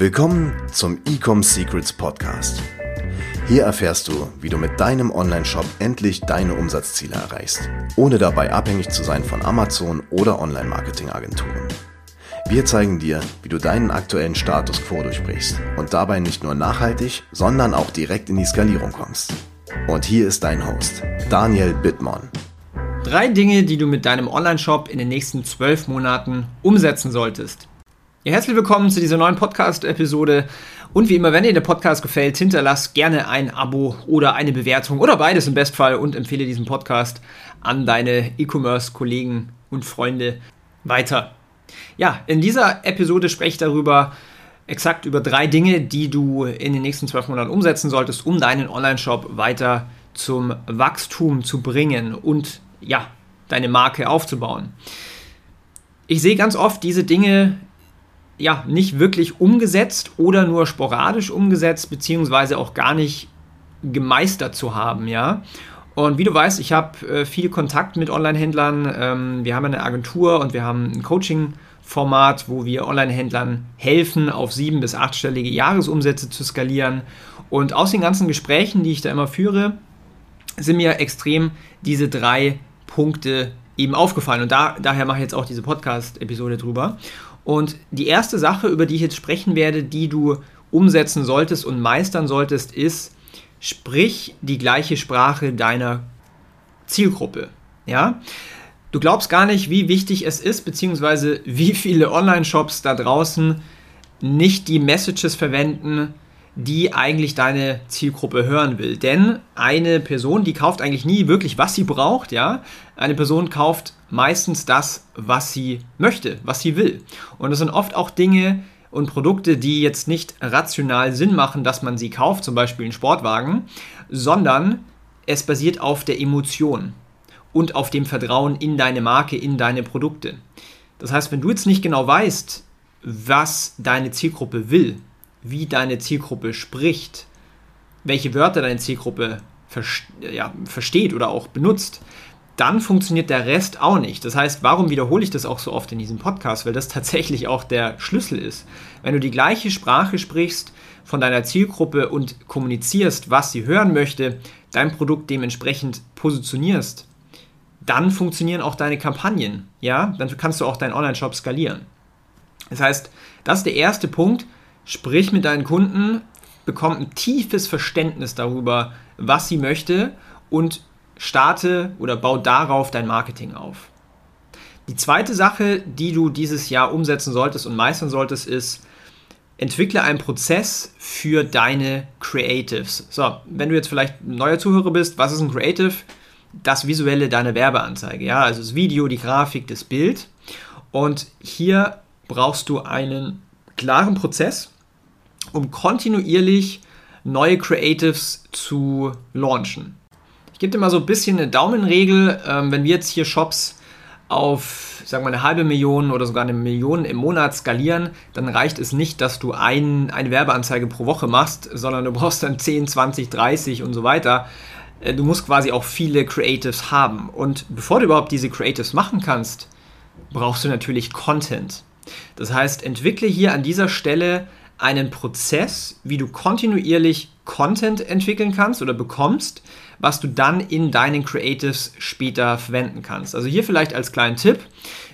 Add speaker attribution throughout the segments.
Speaker 1: Willkommen zum Ecom Secrets Podcast. Hier erfährst du, wie du mit deinem Online-Shop endlich deine Umsatzziele erreichst, ohne dabei abhängig zu sein von Amazon oder Online-Marketing-Agenturen. Wir zeigen dir, wie du deinen aktuellen Status quo durchbrichst und dabei nicht nur nachhaltig, sondern auch direkt in die Skalierung kommst. Und hier ist dein Host, Daniel Bittmann.
Speaker 2: Drei Dinge, die du mit deinem Online-Shop in den nächsten zwölf Monaten umsetzen solltest. Ja, herzlich willkommen zu dieser neuen Podcast-Episode. Und wie immer, wenn dir der Podcast gefällt, hinterlass gerne ein Abo oder eine Bewertung oder beides im Bestfall und empfehle diesen Podcast an deine E-Commerce-Kollegen und Freunde weiter. Ja, in dieser Episode spreche ich darüber, exakt über drei Dinge, die du in den nächsten zwölf Monaten umsetzen solltest, um deinen Online-Shop weiter zum Wachstum zu bringen und ja, deine Marke aufzubauen. Ich sehe ganz oft diese Dinge ja nicht wirklich umgesetzt oder nur sporadisch umgesetzt, beziehungsweise auch gar nicht gemeistert zu haben, ja. Und wie du weißt, ich habe äh, viel Kontakt mit Online-Händlern. Ähm, wir haben eine Agentur und wir haben ein Coaching-Format, wo wir Online-Händlern helfen, auf sieben- bis achtstellige Jahresumsätze zu skalieren. Und aus den ganzen Gesprächen, die ich da immer führe, sind mir extrem diese drei Punkte eben aufgefallen. Und da, daher mache ich jetzt auch diese Podcast-Episode drüber. Und die erste Sache, über die ich jetzt sprechen werde, die du umsetzen solltest und meistern solltest, ist, sprich die gleiche Sprache deiner Zielgruppe. Ja? Du glaubst gar nicht, wie wichtig es ist, beziehungsweise wie viele Online-Shops da draußen nicht die Messages verwenden, die eigentlich deine Zielgruppe hören will. Denn eine Person, die kauft eigentlich nie wirklich, was sie braucht, ja. Eine Person kauft meistens das, was sie möchte, was sie will. Und das sind oft auch Dinge und Produkte, die jetzt nicht rational Sinn machen, dass man sie kauft, zum Beispiel einen Sportwagen, sondern es basiert auf der Emotion und auf dem Vertrauen in deine Marke, in deine Produkte. Das heißt, wenn du jetzt nicht genau weißt, was deine Zielgruppe will, wie deine Zielgruppe spricht, welche Wörter deine Zielgruppe ja, versteht oder auch benutzt, dann funktioniert der Rest auch nicht. Das heißt, warum wiederhole ich das auch so oft in diesem Podcast? Weil das tatsächlich auch der Schlüssel ist. Wenn du die gleiche Sprache sprichst von deiner Zielgruppe und kommunizierst, was sie hören möchte, dein Produkt dementsprechend positionierst, dann funktionieren auch deine Kampagnen. Ja, dann kannst du auch deinen Online-Shop skalieren. Das heißt, das ist der erste Punkt. Sprich mit deinen Kunden, bekomm ein tiefes Verständnis darüber, was sie möchte und starte oder bau darauf dein Marketing auf. Die zweite Sache, die du dieses Jahr umsetzen solltest und meistern solltest, ist, entwickle einen Prozess für deine Creatives. So, wenn du jetzt vielleicht ein neuer Zuhörer bist, was ist ein Creative? Das visuelle deiner Werbeanzeige, ja, also das Video, die Grafik, das Bild. Und hier brauchst du einen klaren Prozess, um kontinuierlich neue Creatives zu launchen. Ich gebe dir mal so ein bisschen eine Daumenregel. Ähm, wenn wir jetzt hier Shops auf, sagen wir, eine halbe Million oder sogar eine Million im Monat skalieren, dann reicht es nicht, dass du ein, eine Werbeanzeige pro Woche machst, sondern du brauchst dann 10, 20, 30 und so weiter. Äh, du musst quasi auch viele Creatives haben. Und bevor du überhaupt diese Creatives machen kannst, brauchst du natürlich Content. Das heißt, entwickle hier an dieser Stelle einen Prozess, wie du kontinuierlich Content entwickeln kannst oder bekommst, was du dann in deinen Creatives später verwenden kannst. Also hier vielleicht als kleinen Tipp.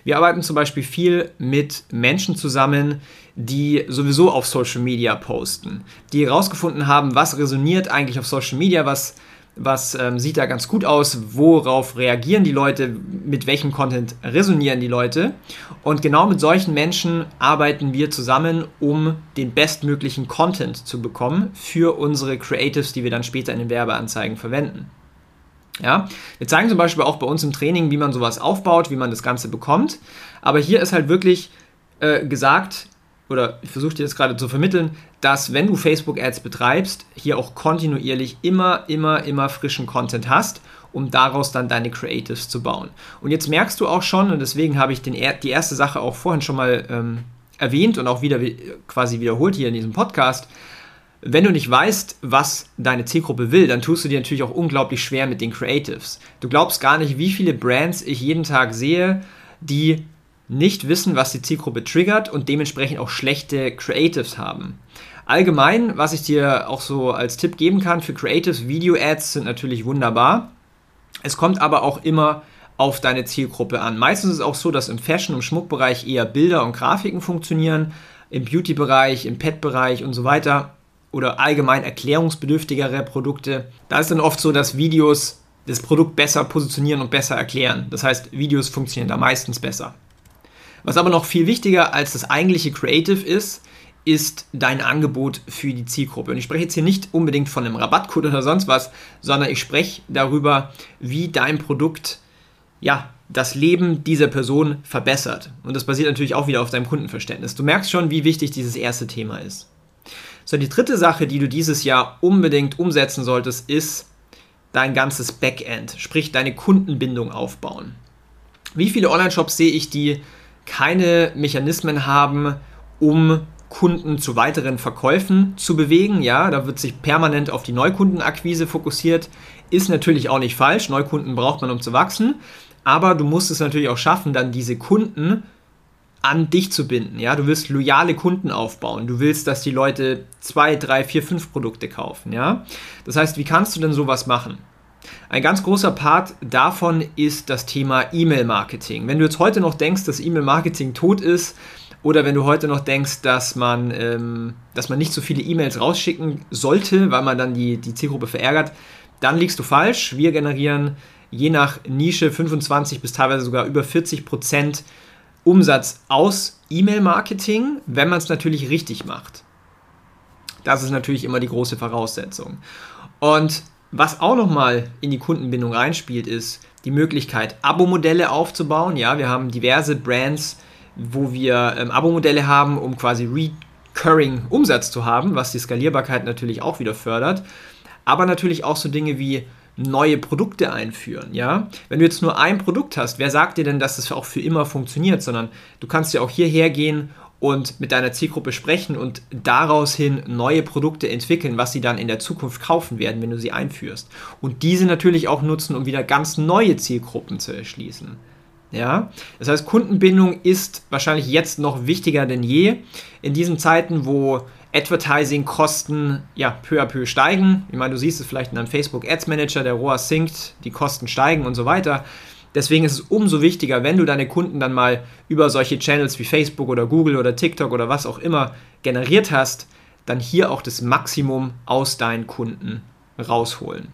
Speaker 2: Wir arbeiten zum Beispiel viel mit Menschen zusammen, die sowieso auf Social Media posten, die herausgefunden haben, was resoniert eigentlich auf Social Media, was was ähm, sieht da ganz gut aus, worauf reagieren die Leute, mit welchem Content resonieren die Leute. Und genau mit solchen Menschen arbeiten wir zusammen, um den bestmöglichen Content zu bekommen für unsere Creatives, die wir dann später in den Werbeanzeigen verwenden. Ja, wir zeigen zum Beispiel auch bei uns im Training, wie man sowas aufbaut, wie man das Ganze bekommt. Aber hier ist halt wirklich äh, gesagt, oder ich versuche dir jetzt gerade zu vermitteln, dass wenn du Facebook-Ads betreibst, hier auch kontinuierlich immer, immer, immer frischen Content hast, um daraus dann deine Creatives zu bauen. Und jetzt merkst du auch schon, und deswegen habe ich den, die erste Sache auch vorhin schon mal ähm, erwähnt und auch wieder quasi wiederholt hier in diesem Podcast, wenn du nicht weißt, was deine Zielgruppe will, dann tust du dir natürlich auch unglaublich schwer mit den Creatives. Du glaubst gar nicht, wie viele Brands ich jeden Tag sehe, die nicht wissen, was die Zielgruppe triggert und dementsprechend auch schlechte Creatives haben. Allgemein, was ich dir auch so als Tipp geben kann für Creatives, Video-Ads sind natürlich wunderbar. Es kommt aber auch immer auf deine Zielgruppe an. Meistens ist es auch so, dass im Fashion- und Schmuckbereich eher Bilder und Grafiken funktionieren, im Beauty-Bereich, im Pet-Bereich und so weiter oder allgemein erklärungsbedürftigere Produkte. Da ist dann oft so, dass Videos das Produkt besser positionieren und besser erklären. Das heißt, Videos funktionieren da meistens besser. Was aber noch viel wichtiger als das eigentliche Creative ist, ist dein Angebot für die Zielgruppe. Und ich spreche jetzt hier nicht unbedingt von einem Rabattcode oder sonst was, sondern ich spreche darüber, wie dein Produkt ja, das Leben dieser Person verbessert. Und das basiert natürlich auch wieder auf deinem Kundenverständnis. Du merkst schon, wie wichtig dieses erste Thema ist. So, die dritte Sache, die du dieses Jahr unbedingt umsetzen solltest, ist dein ganzes Backend, sprich deine Kundenbindung aufbauen. Wie viele Online-Shops sehe ich, die keine Mechanismen haben, um Kunden zu weiteren Verkäufen zu bewegen. Ja, da wird sich permanent auf die Neukundenakquise fokussiert. Ist natürlich auch nicht falsch. Neukunden braucht man, um zu wachsen. Aber du musst es natürlich auch schaffen, dann diese Kunden an dich zu binden. Ja, du willst loyale Kunden aufbauen. Du willst, dass die Leute zwei, drei, vier, fünf Produkte kaufen. Ja, das heißt, wie kannst du denn sowas machen? Ein ganz großer Part davon ist das Thema E-Mail-Marketing. Wenn du jetzt heute noch denkst, dass E-Mail-Marketing tot ist, oder wenn du heute noch denkst, dass man, ähm, dass man nicht so viele E-Mails rausschicken sollte, weil man dann die, die Zielgruppe verärgert, dann liegst du falsch. Wir generieren je nach Nische 25 bis teilweise sogar über 40 Prozent Umsatz aus E-Mail-Marketing, wenn man es natürlich richtig macht. Das ist natürlich immer die große Voraussetzung. Und was auch nochmal in die Kundenbindung reinspielt, ist die Möglichkeit, Abo-Modelle aufzubauen. Ja, wir haben diverse Brands, wo wir ähm, Abo-Modelle haben, um quasi recurring Umsatz zu haben, was die Skalierbarkeit natürlich auch wieder fördert. Aber natürlich auch so Dinge wie neue Produkte einführen, ja? Wenn du jetzt nur ein Produkt hast, wer sagt dir denn, dass das auch für immer funktioniert, sondern du kannst ja auch hierher gehen und mit deiner Zielgruppe sprechen und daraus hin neue Produkte entwickeln, was sie dann in der Zukunft kaufen werden, wenn du sie einführst. Und diese natürlich auch nutzen, um wieder ganz neue Zielgruppen zu erschließen. Ja, das heißt, Kundenbindung ist wahrscheinlich jetzt noch wichtiger denn je. In diesen Zeiten, wo Advertising-Kosten ja peu à peu steigen. Ich meine, du siehst es vielleicht in einem Facebook Ads Manager, der ROAS sinkt, die Kosten steigen und so weiter. Deswegen ist es umso wichtiger, wenn du deine Kunden dann mal über solche Channels wie Facebook oder Google oder TikTok oder was auch immer generiert hast, dann hier auch das Maximum aus deinen Kunden rausholen.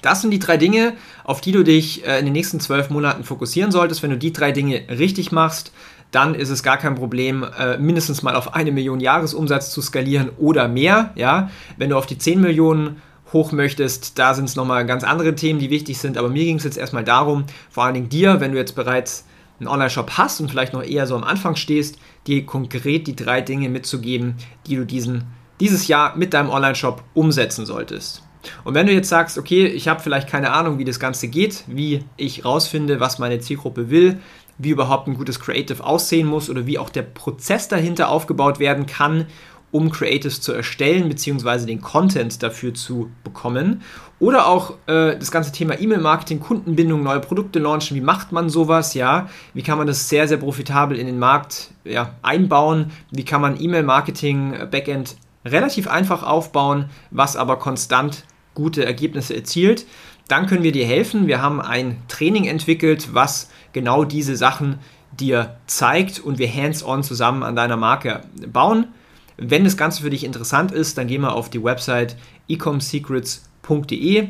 Speaker 2: Das sind die drei Dinge, auf die du dich äh, in den nächsten zwölf Monaten fokussieren solltest. Wenn du die drei Dinge richtig machst, dann ist es gar kein Problem, äh, mindestens mal auf eine Million Jahresumsatz zu skalieren oder mehr. Ja? Wenn du auf die 10 Millionen hoch möchtest, da sind es nochmal ganz andere Themen, die wichtig sind. Aber mir ging es jetzt erstmal darum, vor allen Dingen dir, wenn du jetzt bereits einen Online-Shop hast und vielleicht noch eher so am Anfang stehst, dir konkret die drei Dinge mitzugeben, die du diesen, dieses Jahr mit deinem Online-Shop umsetzen solltest. Und wenn du jetzt sagst, okay, ich habe vielleicht keine Ahnung, wie das Ganze geht, wie ich rausfinde, was meine Zielgruppe will, wie überhaupt ein gutes Creative aussehen muss oder wie auch der Prozess dahinter aufgebaut werden kann, um Creatives zu erstellen bzw. den Content dafür zu bekommen. Oder auch äh, das ganze Thema E-Mail-Marketing, Kundenbindung, neue Produkte launchen. Wie macht man sowas? Ja, wie kann man das sehr, sehr profitabel in den Markt ja, einbauen? Wie kann man E-Mail-Marketing, äh, Backend relativ einfach aufbauen, was aber konstant gute Ergebnisse erzielt? Dann können wir dir helfen. Wir haben ein Training entwickelt, was genau diese Sachen dir zeigt und wir hands-on zusammen an deiner Marke bauen. Wenn das Ganze für dich interessant ist, dann geh mal auf die Website ecomsecrets.de.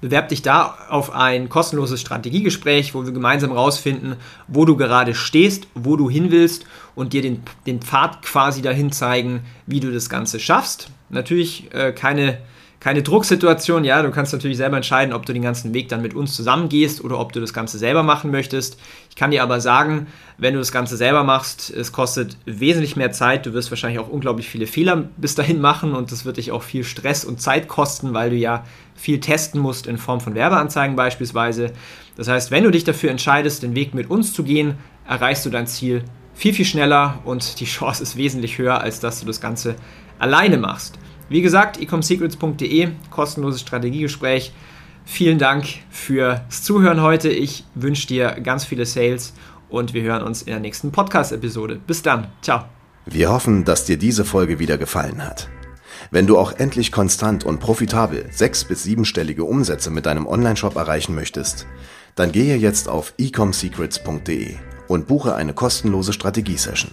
Speaker 2: Bewerb dich da auf ein kostenloses Strategiegespräch, wo wir gemeinsam herausfinden, wo du gerade stehst, wo du hin willst und dir den, den Pfad quasi dahin zeigen, wie du das Ganze schaffst. Natürlich äh, keine keine Drucksituation. Ja, du kannst natürlich selber entscheiden, ob du den ganzen Weg dann mit uns zusammengehst oder ob du das Ganze selber machen möchtest. Ich kann dir aber sagen, wenn du das Ganze selber machst, es kostet wesentlich mehr Zeit. Du wirst wahrscheinlich auch unglaublich viele Fehler bis dahin machen und das wird dich auch viel Stress und Zeit kosten, weil du ja viel testen musst in Form von Werbeanzeigen beispielsweise. Das heißt, wenn du dich dafür entscheidest, den Weg mit uns zu gehen, erreichst du dein Ziel viel, viel schneller und die Chance ist wesentlich höher, als dass du das Ganze alleine machst. Wie gesagt, ecomsecrets.de, kostenloses Strategiegespräch. Vielen Dank fürs Zuhören heute. Ich wünsche dir ganz viele Sales und wir hören uns in der nächsten Podcast-Episode. Bis dann. Ciao.
Speaker 1: Wir hoffen, dass dir diese Folge wieder gefallen hat. Wenn du auch endlich konstant und profitabel sechs- bis siebenstellige Umsätze mit deinem Onlineshop erreichen möchtest, dann gehe jetzt auf ecomsecrets.de und buche eine kostenlose Strategiesession.